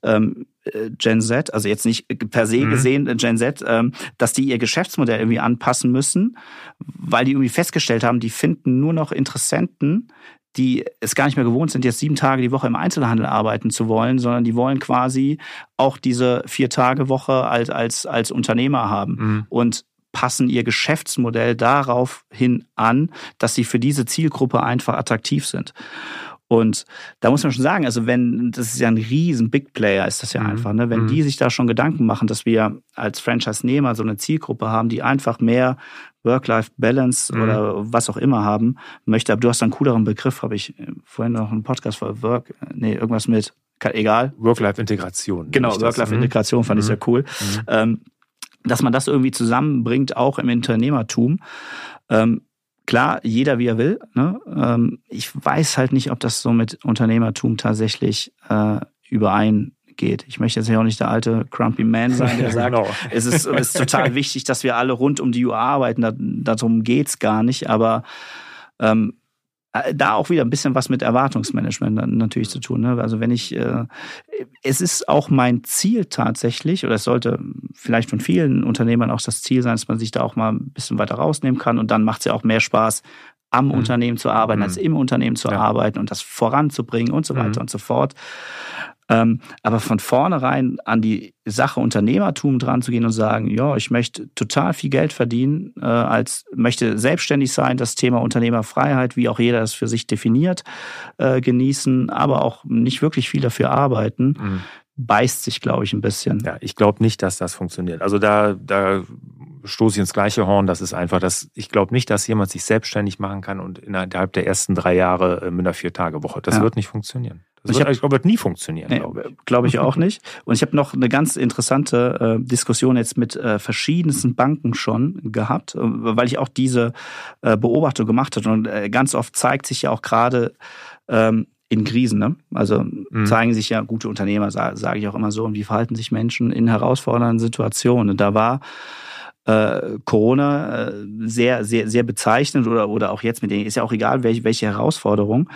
ähm, äh, Gen Z, also jetzt nicht per se mhm. gesehen äh, Gen Z, ähm, dass die ihr Geschäftsmodell irgendwie anpassen müssen, weil die irgendwie festgestellt haben, die finden nur noch Interessenten, die es gar nicht mehr gewohnt sind, jetzt sieben Tage die Woche im Einzelhandel arbeiten zu wollen, sondern die wollen quasi auch diese vier Tage Woche als, als, als Unternehmer haben. Mhm. Und passen ihr Geschäftsmodell darauf hin an, dass sie für diese Zielgruppe einfach attraktiv sind. Und da muss man schon sagen, also wenn, das ist ja ein riesen Big Player, ist das ja mhm. einfach, ne? Wenn mhm. die sich da schon Gedanken machen, dass wir als Franchise-Nehmer so eine Zielgruppe haben, die einfach mehr Work-Life-Balance mhm. oder was auch immer haben möchte, aber du hast einen cooleren Begriff, habe ich äh, vorhin noch einen Podcast für Work, äh, nee, irgendwas mit, egal. Work-Life-Integration. Genau, Work-Life-Integration fand ich mhm. sehr cool. Mhm. Ähm, dass man das irgendwie zusammenbringt, auch im Unternehmertum. Ähm, klar, jeder wie er will. Ne? Ähm, ich weiß halt nicht, ob das so mit Unternehmertum tatsächlich äh, übereingeht. Ich möchte jetzt ja auch nicht der alte Crumpy Man sein, der sagt, genau. es, ist, es ist total wichtig, dass wir alle rund um die Uhr arbeiten. Da, darum geht's gar nicht. Aber ähm, äh, da auch wieder ein bisschen was mit Erwartungsmanagement natürlich zu tun. Ne? Also wenn ich, äh, es ist auch mein Ziel tatsächlich, oder es sollte vielleicht von vielen Unternehmern auch das Ziel sein, dass man sich da auch mal ein bisschen weiter rausnehmen kann und dann macht es ja auch mehr Spaß, am mhm. Unternehmen zu arbeiten, mhm. als im Unternehmen zu ja. arbeiten und das voranzubringen und so weiter mhm. und so fort. Ähm, aber von vornherein an die Sache Unternehmertum dran zu gehen und sagen, ja, ich möchte total viel Geld verdienen, äh, als möchte selbstständig sein, das Thema Unternehmerfreiheit, wie auch jeder es für sich definiert, äh, genießen, aber auch nicht wirklich viel dafür arbeiten. Mhm. beißt sich, glaube ich, ein bisschen. Ja, ich glaube nicht, dass das funktioniert. Also da, da stoße ich ins gleiche Horn. Das ist einfach, dass ich glaube nicht, dass jemand sich selbstständig machen kann und innerhalb der ersten drei Jahre äh, mit einer Vier-Tage-Woche. Das ja. wird nicht funktionieren. Das ich, ich glaube, wird nie funktionieren. Nee, glaube ich. Glaub ich auch nicht. Und ich habe noch eine ganz interessante äh, Diskussion jetzt mit äh, verschiedensten Banken schon gehabt, äh, weil ich auch diese äh, Beobachtung gemacht habe. Und ganz oft zeigt sich ja auch gerade ähm, in Krisen, ne? also mhm. zeigen sich ja gute Unternehmer, sage sag ich auch immer so, und wie verhalten sich Menschen in herausfordernden Situationen. Und da war äh, Corona äh, sehr, sehr, sehr bezeichnend oder, oder auch jetzt mit denen, ist ja auch egal, welche, welche Herausforderung.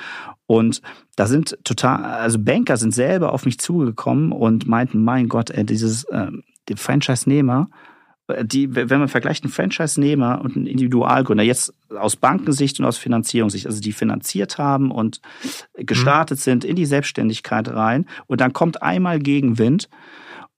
Und da sind total, also Banker sind selber auf mich zugekommen und meinten, mein Gott, ey, dieses äh, die Franchise-Nehmer, die, wenn man vergleicht einen Franchise-Nehmer und einen Individualgründer, jetzt aus Bankensicht und aus Finanzierungssicht, also die finanziert haben und gestartet mhm. sind in die Selbstständigkeit rein und dann kommt einmal Gegenwind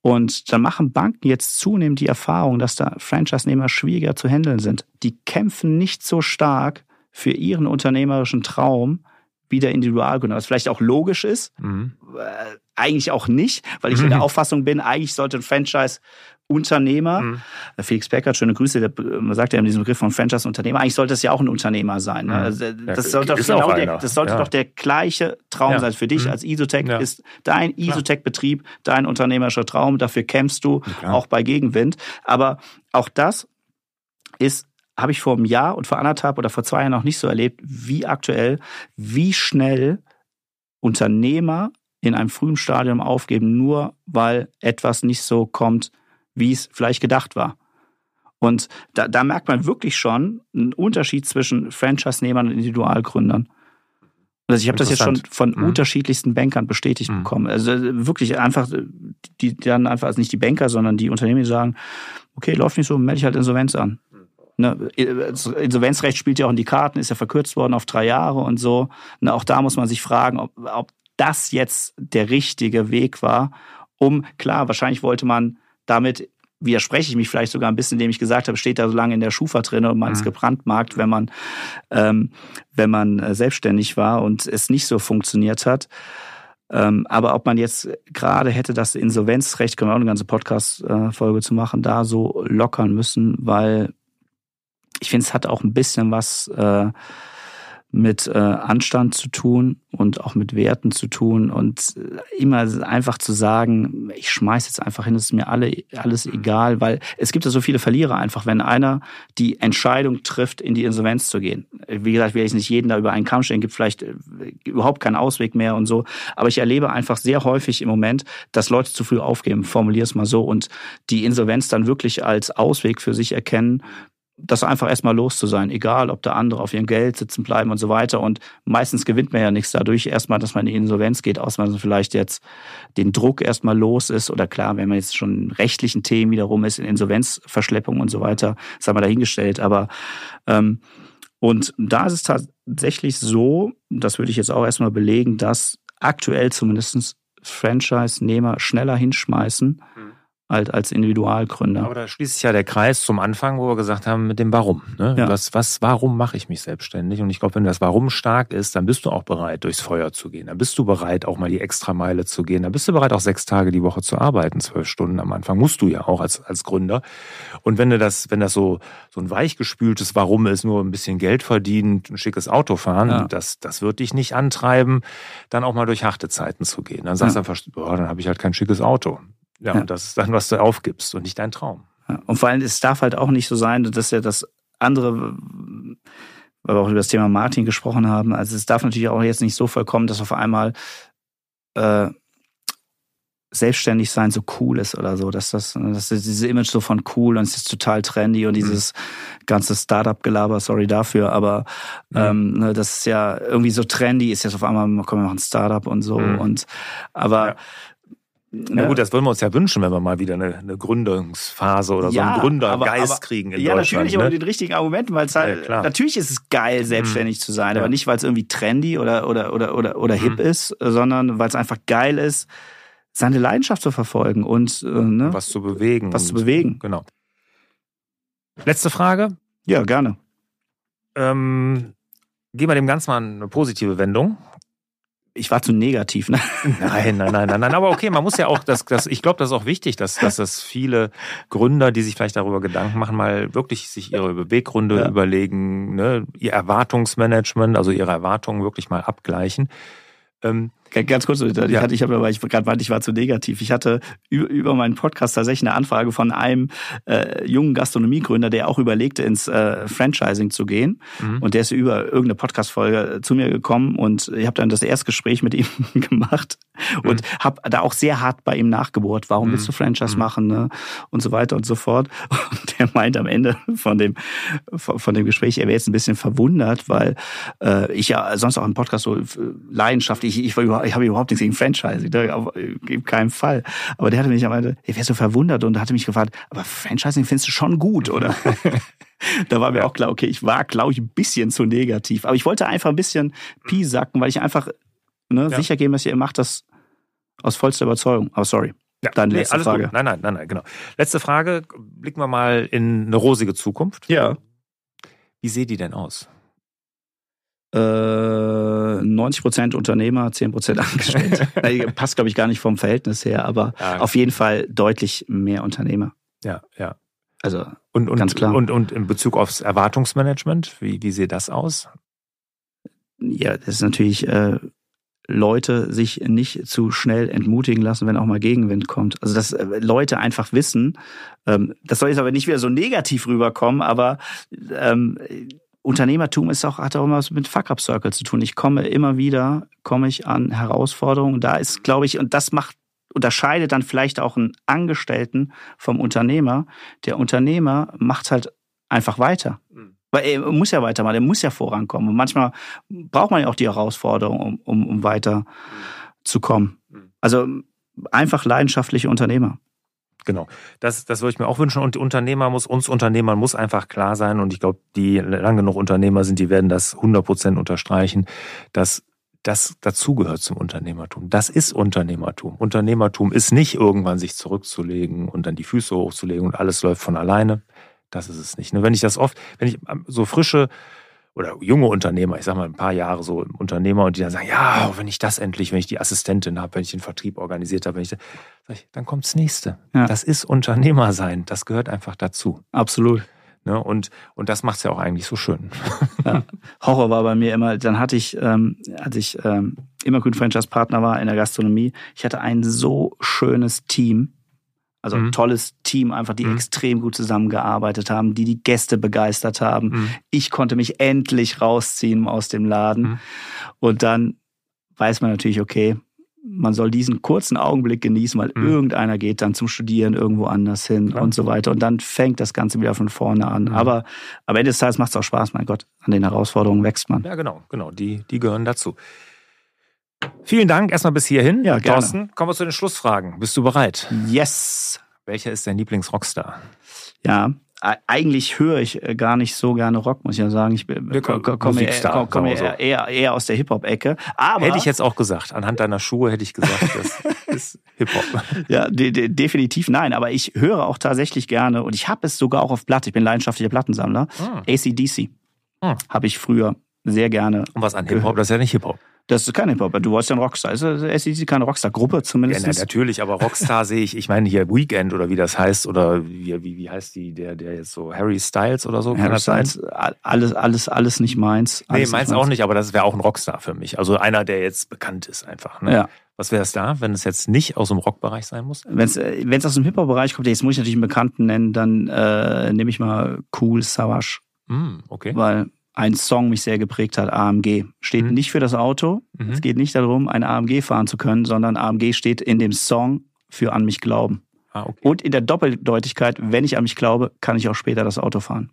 und dann machen Banken jetzt zunehmend die Erfahrung, dass da Franchise-Nehmer schwieriger zu handeln sind. Die kämpfen nicht so stark für ihren unternehmerischen Traum, wie der Individualgründer, was vielleicht auch logisch ist. Mhm. Äh, eigentlich auch nicht, weil ich in der. Auffassung bin, eigentlich sollte ein Franchise Unternehmer, mhm. Felix Beckert, schöne Grüße, der, man sagt ja in diesem Begriff von Franchise-Unternehmer, eigentlich sollte es ja auch ein Unternehmer sein. Ne? Mhm. Also, das, sollte, doch, genau der, das sollte ja. doch der gleiche Traum ja. sein. Für dich mhm. als Isotech ja. ist dein Isotech-Betrieb dein unternehmerischer Traum, dafür kämpfst du, auch bei Gegenwind. Aber auch das ist habe ich vor einem Jahr und vor anderthalb oder vor zwei Jahren noch nicht so erlebt, wie aktuell, wie schnell Unternehmer in einem frühen Stadium aufgeben, nur weil etwas nicht so kommt, wie es vielleicht gedacht war. Und da, da merkt man wirklich schon einen Unterschied zwischen Franchise-Nehmern und Individualgründern. Also ich habe das jetzt schon von mhm. unterschiedlichsten Bankern bestätigt mhm. bekommen. Also wirklich einfach, die dann einfach also nicht die Banker, sondern die Unternehmen, die sagen, okay, läuft nicht so, melde ich halt Insolvenz an. Ne, Insolvenzrecht spielt ja auch in die Karten, ist ja verkürzt worden auf drei Jahre und so. Ne, auch da muss man sich fragen, ob, ob das jetzt der richtige Weg war, um, klar, wahrscheinlich wollte man damit widerspreche ich mich vielleicht sogar ein bisschen, indem ich gesagt habe, steht da so lange in der Schufa drin und man mhm. ist gebrandmarkt, wenn man, ähm, wenn man äh, selbstständig war und es nicht so funktioniert hat. Ähm, aber ob man jetzt gerade hätte das Insolvenzrecht, können wir auch eine ganze Podcast-Folge zu machen, da so lockern müssen, weil ich finde, es hat auch ein bisschen was äh, mit äh, Anstand zu tun und auch mit Werten zu tun und äh, immer einfach zu sagen, ich schmeiß jetzt einfach hin, es ist mir alle, alles mhm. egal, weil es gibt ja so viele Verlierer einfach, wenn einer die Entscheidung trifft, in die Insolvenz zu gehen. Wie gesagt, will ich nicht jeden da über einen Kamm stellen, gibt vielleicht äh, überhaupt keinen Ausweg mehr und so, aber ich erlebe einfach sehr häufig im Moment, dass Leute zu früh aufgeben, formuliere es mal so, und die Insolvenz dann wirklich als Ausweg für sich erkennen, das einfach erstmal los zu sein, egal ob da andere auf ihrem Geld sitzen bleiben und so weiter. Und meistens gewinnt man ja nichts dadurch, erstmal, dass man in die Insolvenz geht, außer man vielleicht jetzt den Druck erstmal los ist. Oder klar, wenn man jetzt schon rechtlichen Themen wiederum ist, in Insolvenzverschleppung und so weiter, das haben wir dahingestellt. Aber ähm, und da ist es tatsächlich so, das würde ich jetzt auch erstmal belegen, dass aktuell zumindest Franchise-Nehmer schneller hinschmeißen, als Individualgründer. Aber da schließt sich ja der Kreis zum Anfang, wo wir gesagt haben, mit dem Warum. Ne? Ja. Was, was, warum mache ich mich selbstständig? Und ich glaube, wenn das Warum stark ist, dann bist du auch bereit, durchs Feuer zu gehen. Dann bist du bereit, auch mal die extra Meile zu gehen. Dann bist du bereit, auch sechs Tage die Woche zu arbeiten, zwölf Stunden am Anfang. Musst du ja auch als, als Gründer. Und wenn du das, wenn das so, so ein weichgespültes Warum ist, nur ein bisschen Geld verdienen, ein schickes Auto fahren, ja. das, das wird dich nicht antreiben, dann auch mal durch harte Zeiten zu gehen. Dann sagst du ja. einfach, boah, dann habe ich halt kein schickes Auto. Ja, ja, und das ist dann, was du aufgibst und nicht dein Traum. Ja, und vor allem, es darf halt auch nicht so sein, dass ja das andere, weil wir auch über das Thema Martin gesprochen haben, also es darf natürlich auch jetzt nicht so vollkommen, dass auf einmal äh, selbstständig sein so cool ist oder so, dass das, dass diese Image so von cool und es ist total trendy und dieses mhm. ganze Startup-Gelaber, sorry dafür, aber mhm. ähm, ne, das ist ja irgendwie so trendy, ist jetzt auf einmal, komm, wir machen Startup und so mhm. und aber ja. Na gut, das wollen wir uns ja wünschen, wenn wir mal wieder eine, eine Gründungsphase oder ja, so einen Gründergeist aber, aber, kriegen in ja, Deutschland. Ja, natürlich, ne? aber mit den richtigen Argumenten, weil es halt, ja, natürlich ist es geil, selbstständig mhm. zu sein, aber nicht, weil es irgendwie trendy oder, oder, oder, oder, oder hip mhm. ist, sondern weil es einfach geil ist, seine Leidenschaft zu verfolgen und äh, ne? was zu bewegen. Was zu bewegen. Genau. Letzte Frage. Ja, gerne. Ähm, geben wir dem Ganzen mal eine positive Wendung ich war zu negativ. Ne? Nein, nein, nein, nein, nein. Aber okay, man muss ja auch, das, das, ich glaube, das ist auch wichtig, dass, dass das viele Gründer, die sich vielleicht darüber Gedanken machen, mal wirklich sich ihre Beweggründe ja. überlegen, ne, ihr Erwartungsmanagement, also ihre Erwartungen wirklich mal abgleichen. Ähm, Ganz kurz, ich, ja. hatte, ich habe, weil ich gerade meinte, ich war zu negativ. Ich hatte über, über meinen Podcast tatsächlich eine Anfrage von einem äh, jungen Gastronomiegründer, der auch überlegte, ins äh, Franchising zu gehen. Mhm. Und der ist über irgendeine Podcast-Folge zu mir gekommen und ich habe dann das Erstgespräch mit ihm gemacht und mhm. habe da auch sehr hart bei ihm nachgebohrt, warum willst du mhm. Franchise mhm. machen ne? und so weiter und so fort. Und der meint am Ende von dem von dem Gespräch, er wäre jetzt ein bisschen verwundert, weil äh, ich ja sonst auch im Podcast so äh, leidenschaftlich, ich, ich war ich habe überhaupt nichts gegen Franchising, ne? auf keinen Fall. Aber der hatte mich am Ende, ich wäre so verwundert und hatte mich gefragt, aber Franchising findest du schon gut, oder? da war mir auch klar, okay, ich war, glaube ich, ein bisschen zu negativ. Aber ich wollte einfach ein bisschen piesacken, weil ich einfach ne, ja. sicher gehen, dass ihr macht das aus vollster Überzeugung. Aber sorry. Ja, Deine letzte nee, Frage. Gut. Nein, nein, nein, nein, genau. Letzte Frage. Blicken wir mal in eine rosige Zukunft. Ja. Wie sieht die denn aus? 90 äh, Prozent Unternehmer, 10 Prozent Angestellte. Passt, glaube ich, gar nicht vom Verhältnis her, aber ja. auf jeden Fall deutlich mehr Unternehmer. Ja, ja. Also und, und, ganz klar. Und, und in Bezug aufs Erwartungsmanagement, wie, wie sieht das aus? Ja, das ist natürlich äh, Leute sich nicht zu schnell entmutigen lassen, wenn auch mal Gegenwind kommt. Also dass äh, Leute einfach wissen, ähm, das soll jetzt aber nicht wieder so negativ rüberkommen, aber ähm, Unternehmertum ist auch, hat auch immer was mit Fuck-Up-Circle zu tun. Ich komme immer wieder, komme ich an Herausforderungen. Da ist, glaube ich, und das macht, unterscheidet dann vielleicht auch einen Angestellten vom Unternehmer. Der Unternehmer macht halt einfach weiter. Mhm. Weil er muss ja weitermachen, er muss ja vorankommen. Und manchmal braucht man ja auch die Herausforderung, um, um, um weiter mhm. zu kommen. Mhm. Also einfach leidenschaftliche Unternehmer. Genau. Das, das würde ich mir auch wünschen. Und Unternehmer muss, uns Unternehmern muss einfach klar sein, und ich glaube, die lange genug Unternehmer sind, die werden das 100 Prozent unterstreichen, dass das dazugehört zum Unternehmertum. Das ist Unternehmertum. Unternehmertum ist nicht irgendwann sich zurückzulegen und dann die Füße hochzulegen und alles läuft von alleine. Das ist es nicht. Nur wenn ich das oft, wenn ich so frische oder junge Unternehmer, ich sag mal ein paar Jahre so Unternehmer und die dann sagen, ja, wenn ich das endlich, wenn ich die Assistentin habe, wenn ich den Vertrieb organisiert habe, wenn ich, sag ich dann kommt's nächste. Ja. Das ist Unternehmer sein, das gehört einfach dazu. Absolut. Ne? Und, und das macht's ja auch eigentlich so schön. Ja. Horror war bei mir immer, dann hatte ich, ähm, als ich ähm, immer grün Franchise-Partner war in der Gastronomie, ich hatte ein so schönes Team also mhm. tolles Team, einfach die mhm. extrem gut zusammengearbeitet haben, die die Gäste begeistert haben. Mhm. Ich konnte mich endlich rausziehen aus dem Laden. Mhm. Und dann weiß man natürlich, okay, man soll diesen kurzen Augenblick genießen, weil mhm. irgendeiner geht dann zum Studieren irgendwo anders hin Klar. und so weiter. Und dann fängt das Ganze wieder von vorne an. Mhm. Aber am Ende des Tages macht es auch Spaß, mein Gott. An den Herausforderungen wächst man. Ja, genau, genau. Die, die gehören dazu. Vielen Dank erstmal bis hierhin. Ja, gerne. Thorsten, kommen wir zu den Schlussfragen. Bist du bereit? Yes. Welcher ist dein Lieblingsrockstar? Ja, eigentlich höre ich äh, gar nicht so gerne Rock, muss ich ja sagen. Ich komme komm eher, komm eher, eher, eher, aus der Hip-Hop-Ecke. Aber hätte ich jetzt auch gesagt. Anhand deiner Schuhe hätte ich gesagt, das ist Hip-Hop. Ja, de de definitiv nein. Aber ich höre auch tatsächlich gerne und ich habe es sogar auch auf Platte. Ich bin leidenschaftlicher Plattensammler. Hm. ACDC hm. habe ich früher sehr gerne. Und was an Hip-Hop? Das ist ja nicht Hip-Hop. Das ist kein Hip-Hop. Du warst ja ein Rockstar. Ist SEC keine Rockstar-Gruppe zumindest? Ja, na, natürlich, aber Rockstar sehe ich, ich meine hier Weekend oder wie das heißt, oder wie, wie, wie heißt die, der, der jetzt so Harry Styles oder so? Harry Styles, alles, alles, alles nicht meins. Alles nee, meins nicht auch nicht, aber das wäre auch ein Rockstar für mich. Also einer, der jetzt bekannt ist einfach. Ne? Ja. Was wäre es da, wenn es jetzt nicht aus dem Rockbereich sein muss? Wenn es äh, aus dem Hip-Hop-Bereich kommt, jetzt muss ich natürlich einen Bekannten nennen, dann äh, nehme ich mal Cool Savage. Mm, okay. Weil ein Song mich sehr geprägt hat, AMG. Steht mhm. nicht für das Auto. Mhm. Es geht nicht darum, ein AMG fahren zu können, sondern AMG steht in dem Song für an mich glauben. Ah, okay. Und in der Doppeldeutigkeit, wenn ich an mich glaube, kann ich auch später das Auto fahren.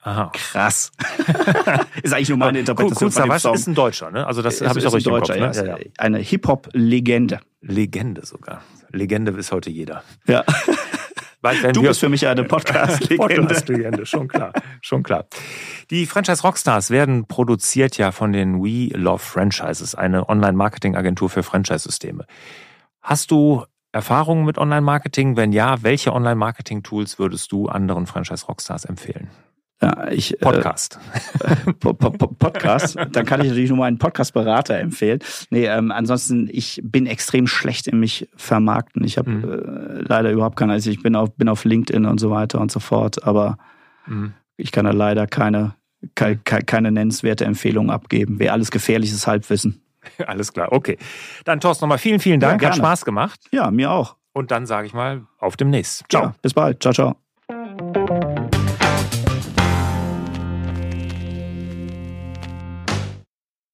Aha. Krass. ist eigentlich nur meine Interpretation. Cool, cool Song. ist ein Deutscher, ne? Also das habe ich auch richtig Deutscher, im Kopf, ne? ja, ja. Eine Hip-Hop-Legende. Legende sogar. Legende ist heute jeder. Ja. Weil, du bist für mich eine Podcast-Legende. Podcast schon klar, schon klar. Die Franchise Rockstars werden produziert ja von den We Love Franchises, eine Online-Marketing-Agentur für Franchise-Systeme. Hast du Erfahrungen mit Online-Marketing? Wenn ja, welche Online-Marketing-Tools würdest du anderen Franchise Rockstars empfehlen? Ja, ich, äh, Podcast. Äh, Podcast. Dann kann ich natürlich nur meinen Podcast-Berater empfehlen. Nee, ähm, ansonsten, ich bin extrem schlecht in mich vermarkten. Ich habe mhm. äh, leider überhaupt keine, also ich bin auf, bin auf LinkedIn und so weiter und so fort, aber mhm. ich kann da leider keine, keine, keine nennenswerte Empfehlung abgeben. Wäre alles gefährliches Halbwissen. Alles klar, okay. Dann Thorsten nochmal vielen, vielen Dank. Ja, Hat Spaß gemacht. Ja, mir auch. Und dann sage ich mal, auf demnächst. Ciao. Ja, bis bald. Ciao, ciao.